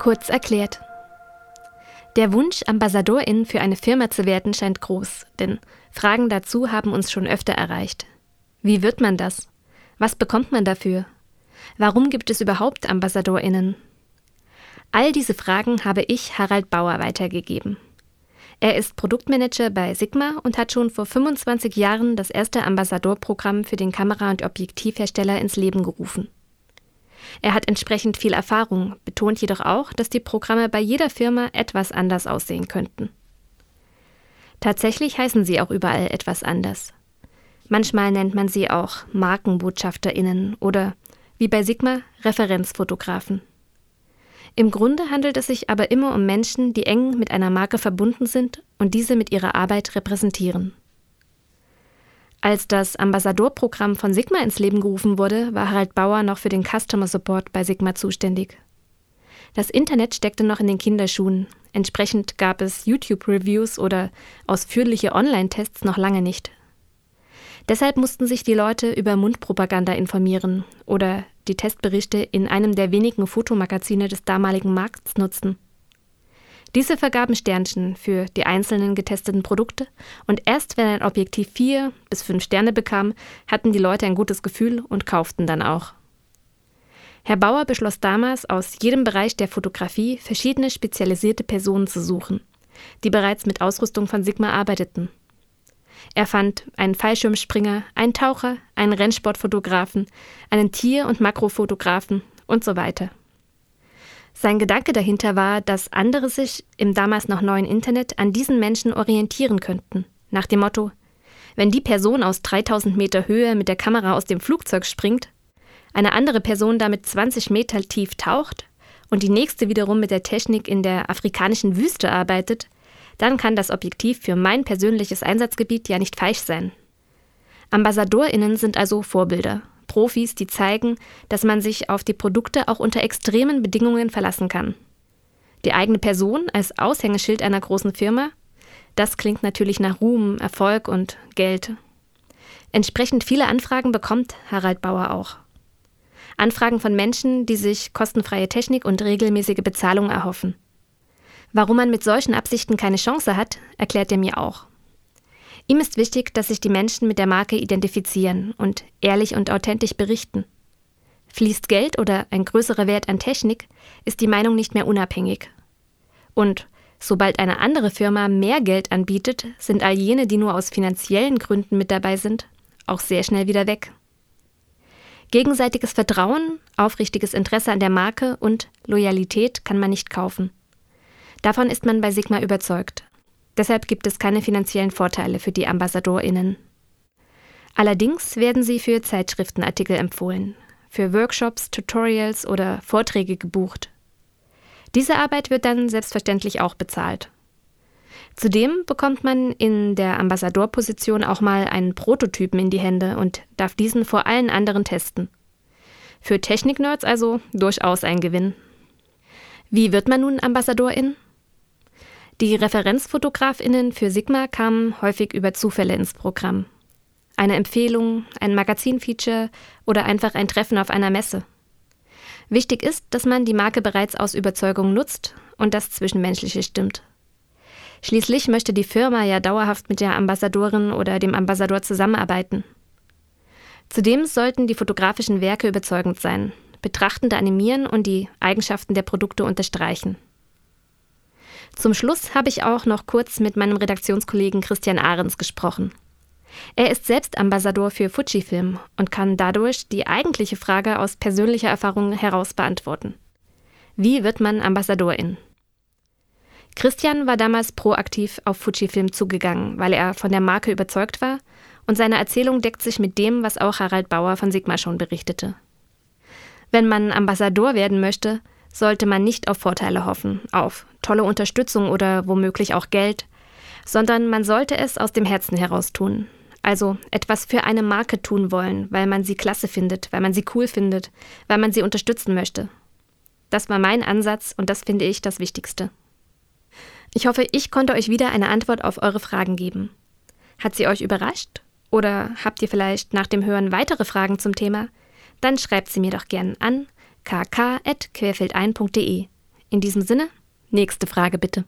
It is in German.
Kurz erklärt. Der Wunsch, Ambassadorin für eine Firma zu werden, scheint groß, denn Fragen dazu haben uns schon öfter erreicht. Wie wird man das? Was bekommt man dafür? Warum gibt es überhaupt Ambassadorinnen? All diese Fragen habe ich Harald Bauer weitergegeben. Er ist Produktmanager bei Sigma und hat schon vor 25 Jahren das erste Ambassadorprogramm für den Kamera- und Objektivhersteller ins Leben gerufen. Er hat entsprechend viel Erfahrung, betont jedoch auch, dass die Programme bei jeder Firma etwas anders aussehen könnten. Tatsächlich heißen sie auch überall etwas anders. Manchmal nennt man sie auch Markenbotschafterinnen oder, wie bei Sigma, Referenzfotografen. Im Grunde handelt es sich aber immer um Menschen, die eng mit einer Marke verbunden sind und diese mit ihrer Arbeit repräsentieren. Als das Ambassadorprogramm von Sigma ins Leben gerufen wurde, war Harald Bauer noch für den Customer Support bei Sigma zuständig. Das Internet steckte noch in den Kinderschuhen. Entsprechend gab es YouTube-Reviews oder ausführliche Online-Tests noch lange nicht. Deshalb mussten sich die Leute über Mundpropaganda informieren oder die Testberichte in einem der wenigen Fotomagazine des damaligen Markts nutzen. Diese vergaben Sternchen für die einzelnen getesteten Produkte und erst wenn ein Objektiv vier bis fünf Sterne bekam, hatten die Leute ein gutes Gefühl und kauften dann auch. Herr Bauer beschloss damals, aus jedem Bereich der Fotografie verschiedene spezialisierte Personen zu suchen, die bereits mit Ausrüstung von Sigma arbeiteten. Er fand einen Fallschirmspringer, einen Taucher, einen Rennsportfotografen, einen Tier- und Makrofotografen und so weiter. Sein Gedanke dahinter war, dass andere sich im damals noch neuen Internet an diesen Menschen orientieren könnten, nach dem Motto, wenn die Person aus 3000 Meter Höhe mit der Kamera aus dem Flugzeug springt, eine andere Person damit 20 Meter tief taucht und die nächste wiederum mit der Technik in der afrikanischen Wüste arbeitet, dann kann das Objektiv für mein persönliches Einsatzgebiet ja nicht falsch sein. Ambassadorinnen sind also Vorbilder, Profis, die zeigen, dass man sich auf die Produkte auch unter extremen Bedingungen verlassen kann. Die eigene Person als Aushängeschild einer großen Firma, das klingt natürlich nach Ruhm, Erfolg und Geld. Entsprechend viele Anfragen bekommt Harald Bauer auch. Anfragen von Menschen, die sich kostenfreie Technik und regelmäßige Bezahlung erhoffen. Warum man mit solchen Absichten keine Chance hat, erklärt er mir auch. Ihm ist wichtig, dass sich die Menschen mit der Marke identifizieren und ehrlich und authentisch berichten. Fließt Geld oder ein größerer Wert an Technik, ist die Meinung nicht mehr unabhängig. Und sobald eine andere Firma mehr Geld anbietet, sind all jene, die nur aus finanziellen Gründen mit dabei sind, auch sehr schnell wieder weg. Gegenseitiges Vertrauen, aufrichtiges Interesse an der Marke und Loyalität kann man nicht kaufen. Davon ist man bei Sigma überzeugt. Deshalb gibt es keine finanziellen Vorteile für die AmbassadorInnen. Allerdings werden sie für Zeitschriftenartikel empfohlen, für Workshops, Tutorials oder Vorträge gebucht. Diese Arbeit wird dann selbstverständlich auch bezahlt. Zudem bekommt man in der Ambassadorposition auch mal einen Prototypen in die Hände und darf diesen vor allen anderen testen. Für Technik-Nerds also durchaus ein Gewinn. Wie wird man nun Ambassadorin? Die Referenzfotografinnen für Sigma kamen häufig über Zufälle ins Programm. Eine Empfehlung, ein Magazinfeature oder einfach ein Treffen auf einer Messe. Wichtig ist, dass man die Marke bereits aus Überzeugung nutzt und das Zwischenmenschliche stimmt. Schließlich möchte die Firma ja dauerhaft mit der Ambassadorin oder dem Ambassador zusammenarbeiten. Zudem sollten die fotografischen Werke überzeugend sein, Betrachtende animieren und die Eigenschaften der Produkte unterstreichen. Zum Schluss habe ich auch noch kurz mit meinem Redaktionskollegen Christian Ahrens gesprochen. Er ist selbst Ambassador für Fujifilm und kann dadurch die eigentliche Frage aus persönlicher Erfahrung heraus beantworten. Wie wird man Ambassadorin? Christian war damals proaktiv auf Fujifilm zugegangen, weil er von der Marke überzeugt war und seine Erzählung deckt sich mit dem, was auch Harald Bauer von Sigma schon berichtete. Wenn man Ambassador werden möchte, sollte man nicht auf Vorteile hoffen, auf tolle Unterstützung oder womöglich auch Geld, sondern man sollte es aus dem Herzen heraus tun. Also etwas für eine Marke tun wollen, weil man sie klasse findet, weil man sie cool findet, weil man sie unterstützen möchte. Das war mein Ansatz und das finde ich das Wichtigste. Ich hoffe, ich konnte euch wieder eine Antwort auf eure Fragen geben. Hat sie euch überrascht? Oder habt ihr vielleicht nach dem Hören weitere Fragen zum Thema? Dann schreibt sie mir doch gern an kk.querfeldein.de. In diesem Sinne, nächste Frage bitte.